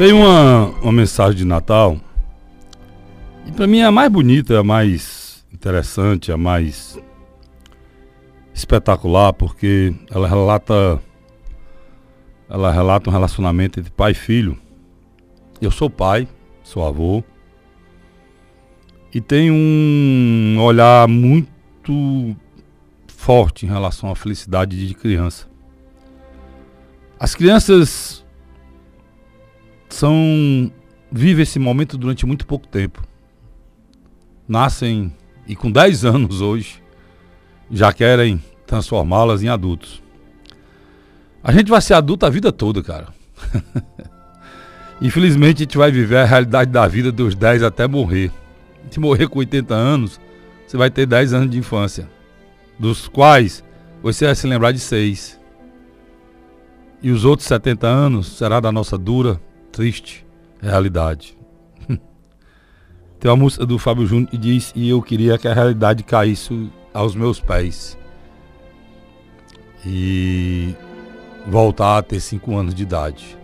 Tem uma, uma mensagem de Natal. E para mim é a mais bonita, é a mais interessante, é a mais espetacular, porque ela relata ela relata um relacionamento entre pai e filho. Eu sou pai, sou avô. E tenho um olhar muito forte em relação à felicidade de criança. As crianças são vivem esse momento durante muito pouco tempo. Nascem e com 10 anos hoje já querem transformá-las em adultos. A gente vai ser adulto a vida toda, cara. Infelizmente a gente vai viver a realidade da vida dos 10 até morrer. Se morrer com 80 anos, você vai ter 10 anos de infância, dos quais você vai se lembrar de 6. E os outros 70 anos será da nossa dura, triste realidade. Tem uma música do Fábio Júnior que diz: E eu queria que a realidade caísse aos meus pés. E voltar a ter 5 anos de idade.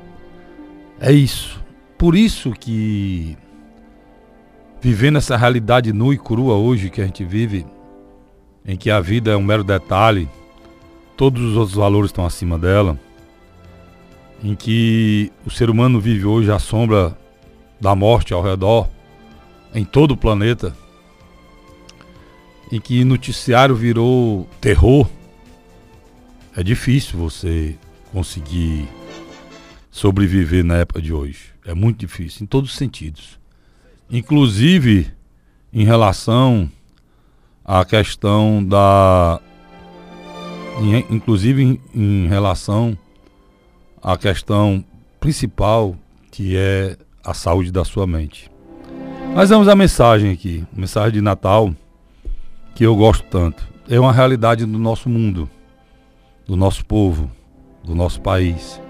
É isso. Por isso que vivendo essa realidade nua e crua hoje que a gente vive, em que a vida é um mero detalhe, todos os outros valores estão acima dela, em que o ser humano vive hoje à sombra da morte ao redor, em todo o planeta, em que noticiário virou terror, é difícil você conseguir sobreviver na época de hoje. É muito difícil, em todos os sentidos. Inclusive em relação à questão da. Inclusive em, em relação à questão principal, que é a saúde da sua mente. Mas vamos à mensagem aqui, mensagem de Natal, que eu gosto tanto. É uma realidade do nosso mundo, do nosso povo, do nosso país.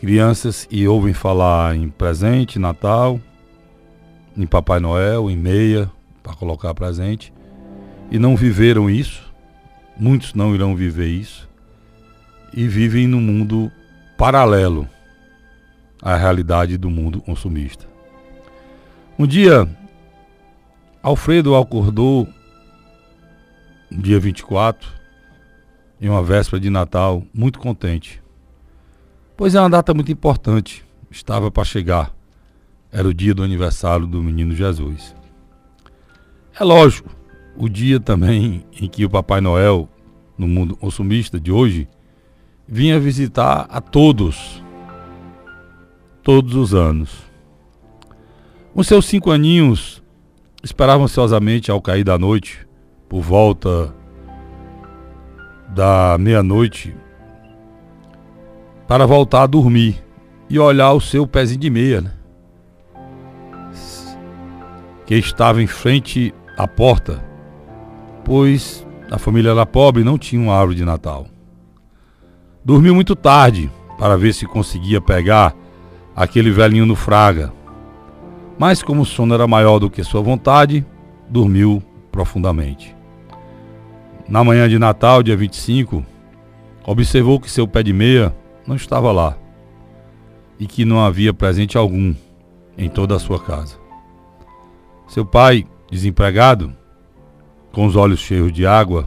Crianças e ouvem falar em presente, Natal, em Papai Noel, em meia, para colocar presente, e não viveram isso. Muitos não irão viver isso. E vivem num mundo paralelo à realidade do mundo consumista. Um dia, Alfredo acordou, dia 24, em uma véspera de Natal, muito contente. Pois é uma data muito importante, estava para chegar. Era o dia do aniversário do menino Jesus. É lógico, o dia também em que o Papai Noel, no mundo consumista de hoje, vinha visitar a todos, todos os anos. Os seus cinco aninhos esperavam ansiosamente ao cair da noite, por volta da meia-noite para voltar a dormir e olhar o seu pezinho de meia, né? que estava em frente à porta, pois a família era pobre e não tinha uma árvore de Natal. Dormiu muito tarde para ver se conseguia pegar aquele velhinho no fraga, mas como o sono era maior do que sua vontade, dormiu profundamente. Na manhã de Natal, dia 25, observou que seu pé de meia não estava lá e que não havia presente algum em toda a sua casa. Seu pai, desempregado, com os olhos cheios de água,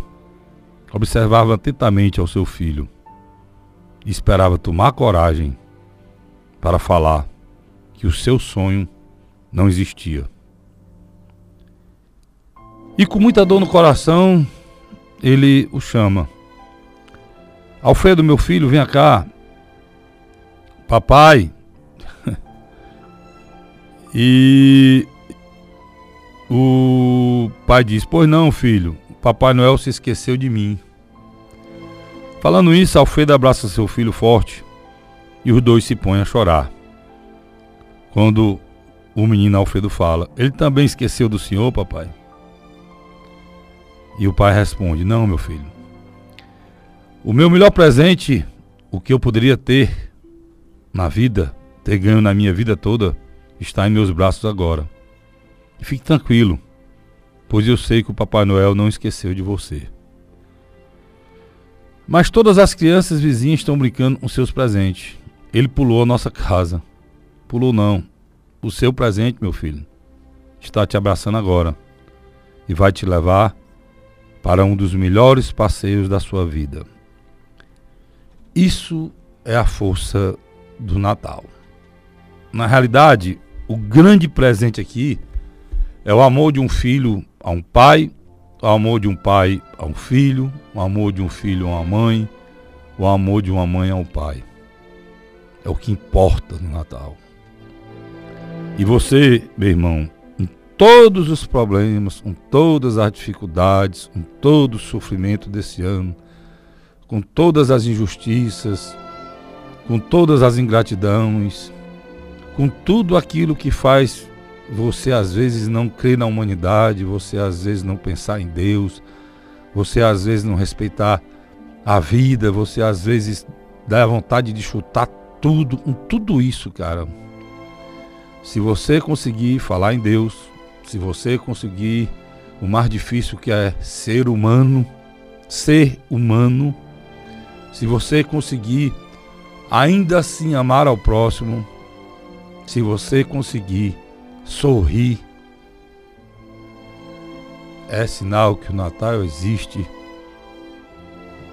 observava atentamente ao seu filho esperava tomar coragem para falar que o seu sonho não existia. E com muita dor no coração, ele o chama. Alfredo, meu filho, vem cá. Papai. e o pai diz: Pois não, filho, Papai Noel se esqueceu de mim. Falando isso, Alfredo abraça seu filho forte e os dois se põem a chorar. Quando o menino Alfredo fala: Ele também esqueceu do senhor, papai? E o pai responde: Não, meu filho. O meu melhor presente, o que eu poderia ter na vida, ter ganho na minha vida toda, está em meus braços agora. E fique tranquilo, pois eu sei que o Papai Noel não esqueceu de você. Mas todas as crianças vizinhas estão brincando com seus presentes. Ele pulou a nossa casa. pulou não. O seu presente, meu filho, está te abraçando agora e vai te levar para um dos melhores passeios da sua vida. Isso é a força do Natal. Na realidade, o grande presente aqui é o amor de um filho a um pai, o amor de um pai a um filho, o amor de um filho a uma mãe, o amor de uma mãe a um pai. É o que importa no Natal. E você, meu irmão, em todos os problemas, com todas as dificuldades, com todo o sofrimento desse ano, com todas as injustiças, com todas as ingratidões, com tudo aquilo que faz você às vezes não crer na humanidade, você às vezes não pensar em Deus, você às vezes não respeitar a vida, você às vezes dá vontade de chutar tudo, tudo isso, cara. Se você conseguir falar em Deus, se você conseguir o mais difícil que é ser humano, ser humano, se você conseguir ainda assim amar ao próximo, se você conseguir sorrir, é sinal que o Natal existe,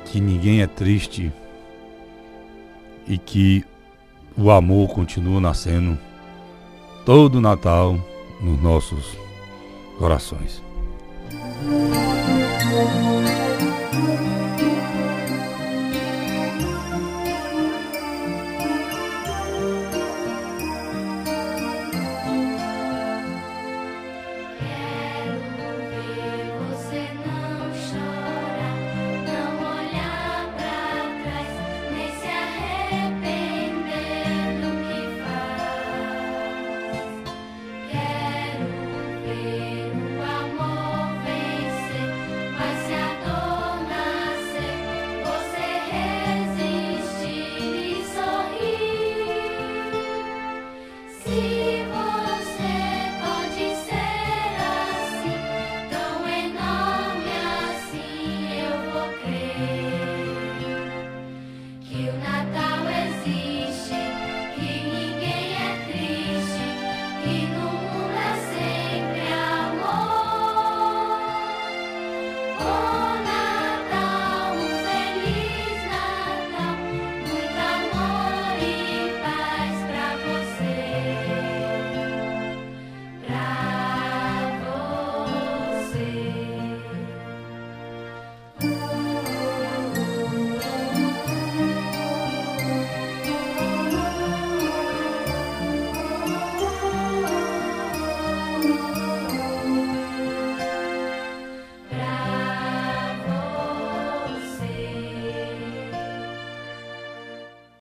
que ninguém é triste e que o amor continua nascendo todo Natal nos nossos corações.